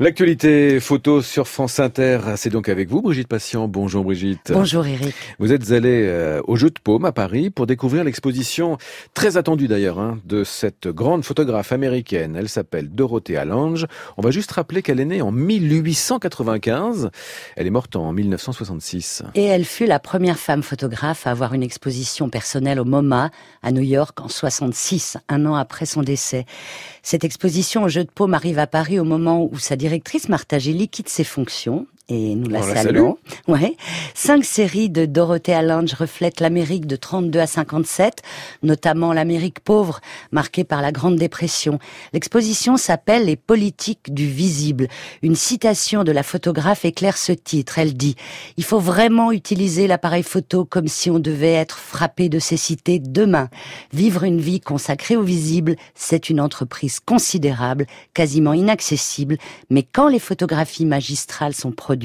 L'actualité photo sur France Inter, c'est donc avec vous, Brigitte Patient. Bonjour Brigitte. Bonjour Eric. Vous êtes allée euh, au Jeu de Paume à Paris pour découvrir l'exposition, très attendue d'ailleurs, hein, de cette grande photographe américaine. Elle s'appelle Dorothée Allange. On va juste rappeler qu'elle est née en 1895. Elle est morte en 1966. Et elle fut la première femme photographe à avoir une exposition personnelle au MoMA à New York en 66, un an après son décès. Cette exposition au Jeu de Paume arrive à Paris au moment où sa directrice Martha Gilly quitte ses fonctions et nous la saluons. Ouais. Cinq séries de Dorothée Allange reflètent l'Amérique de 32 à 57, notamment l'Amérique pauvre, marquée par la Grande Dépression. L'exposition s'appelle Les politiques du visible. Une citation de la photographe éclaire ce titre. Elle dit Il faut vraiment utiliser l'appareil photo comme si on devait être frappé de cécité demain. Vivre une vie consacrée au visible, c'est une entreprise considérable, quasiment inaccessible, mais quand les photographies magistrales sont produites,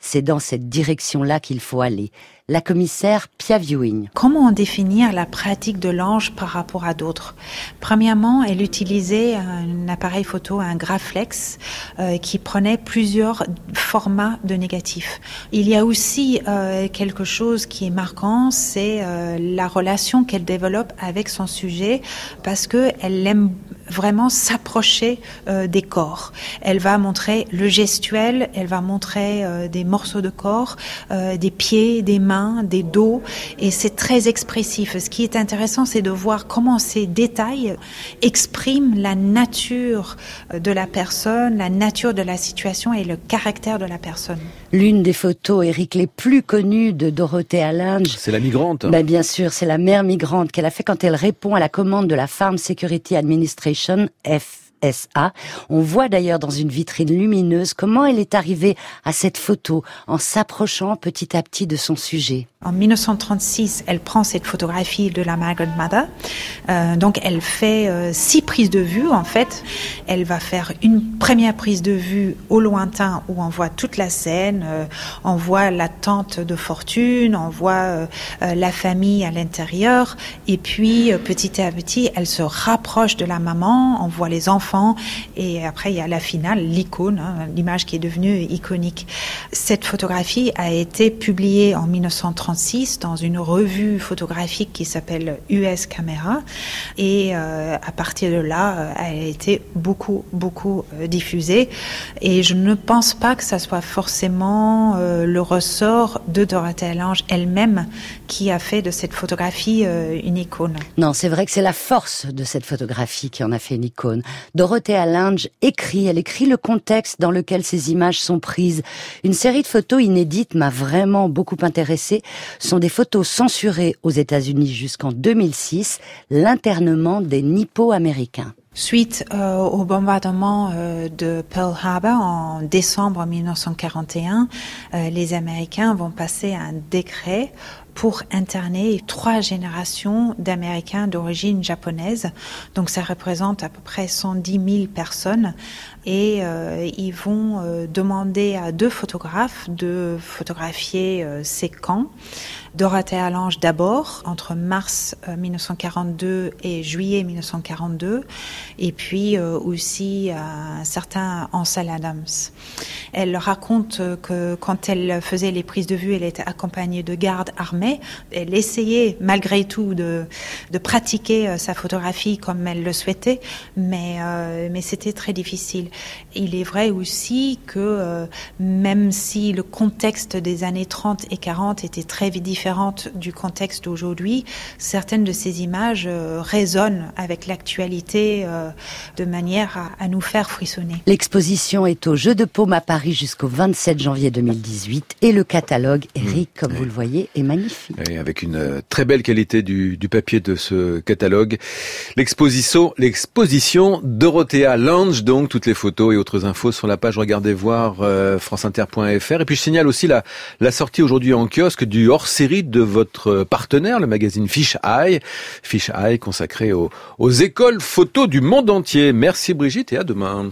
c'est dans cette direction-là qu'il faut aller. La commissaire Pia Viewing. Comment définir la pratique de l'ange par rapport à d'autres? Premièrement, elle utilisait un appareil photo, un Graflex, euh, qui prenait plusieurs formats de négatifs. Il y a aussi euh, quelque chose qui est marquant, c'est euh, la relation qu'elle développe avec son sujet, parce que elle aime vraiment s'approcher euh, des corps. Elle va montrer le gestuel, elle va montrer euh, des morceaux de corps, euh, des pieds, des mains, des dos, et c'est très expressif. Ce qui est intéressant, c'est de voir comment ces détails expriment la nature de la personne, la nature de la situation et le caractère de la personne. L'une des photos, Eric, les plus connues de Dorothée Allinge. C'est la migrante. Ben, bien sûr, c'est la mère migrante qu'elle a fait quand elle répond à la commande de la Farm Security Administration FSA. On voit d'ailleurs dans une vitrine lumineuse comment elle est arrivée à cette photo en s'approchant petit à petit de son sujet. En 1936, elle prend cette photographie de la Margaret Mother. Euh, donc, elle fait euh, six prises de vue. En fait, elle va faire une première prise de vue au lointain où on voit toute la scène, euh, on voit la tante de fortune, on voit euh, euh, la famille à l'intérieur, et puis petit à petit, elle se rapproche de la maman, on voit les enfants, et après il y a la finale, l'icône, hein, l'image qui est devenue iconique. Cette photographie a été publiée en 1930 dans une revue photographique qui s'appelle US Camera. Et euh, à partir de là, euh, elle a été beaucoup, beaucoup euh, diffusée. Et je ne pense pas que ça soit forcément le ressort de Dorothée Allange elle-même qui a fait de cette photographie une icône. Non, c'est vrai que c'est la force de cette photographie qui en a fait une icône. Dorothée Allange écrit, elle écrit le contexte dans lequel ces images sont prises. Une série de photos inédites m'a vraiment beaucoup intéressée sont des photos censurées aux États-Unis jusqu'en 2006, des nippo-américains. Suite euh, au bombardement euh, de Pearl Harbor en décembre 1941, euh, les Américains vont passer un décret pour interner trois générations d'Américains d'origine japonaise. Donc ça représente à peu près 110 000 personnes. Et euh, ils vont euh, demander à deux photographes de photographier euh, ces camps. Dorothée Allange d'abord, entre mars 1942 et juillet 1942. Et puis aussi un certain Ansel Adams. Elle raconte que quand elle faisait les prises de vue, elle était accompagnée de gardes armés elle essayait malgré tout de, de pratiquer euh, sa photographie comme elle le souhaitait, mais, euh, mais c'était très difficile. Il est vrai aussi que euh, même si le contexte des années 30 et 40 était très différent du contexte d'aujourd'hui, certaines de ces images résonnent avec l'actualité de manière à, à, nous faire frissonner. L'exposition est au Jeu de Paume à Paris jusqu'au 27 janvier 2018 et le catalogue, Eric, comme vous le voyez, est magnifique. Et avec une euh, très belle qualité du, du papier de ce catalogue. L'exposition, l'exposition Dorothea Lange, donc toutes les photos et autres infos sur la page Regardez voir euh, franceinter.fr. Et puis je signale aussi la, la sortie aujourd'hui en kiosque du hors-série de votre partenaire, le magazine Fish Eye. Fish Eye consacré aux, aux écoles photos du monde entier. Merci Brigitte et à demain.